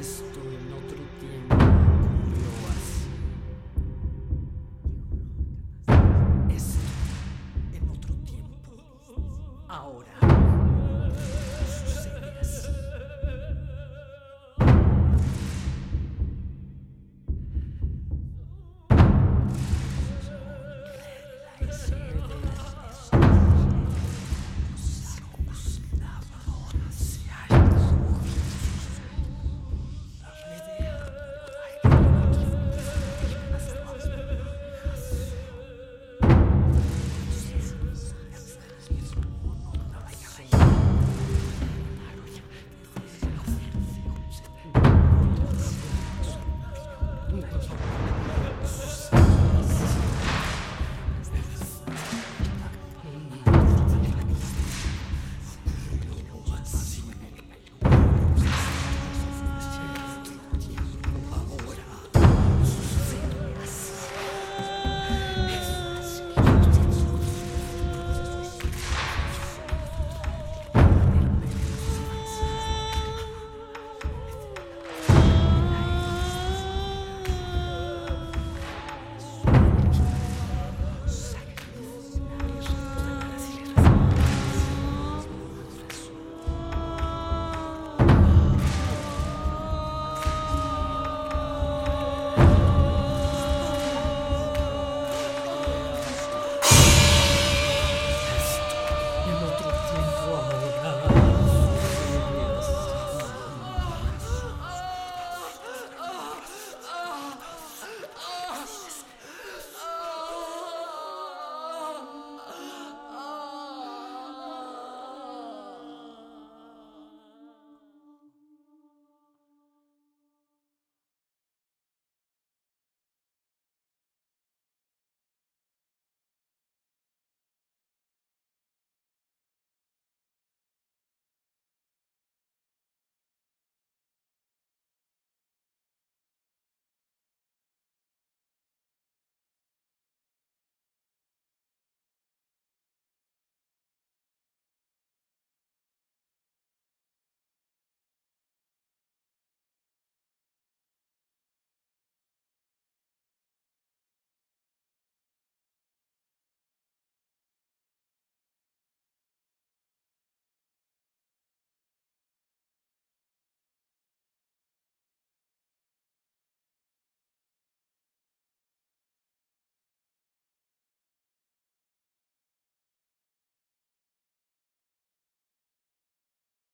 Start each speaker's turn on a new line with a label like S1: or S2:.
S1: esto en otro tiempo ocurrió así. Esto en otro tiempo. Ahora. Sucede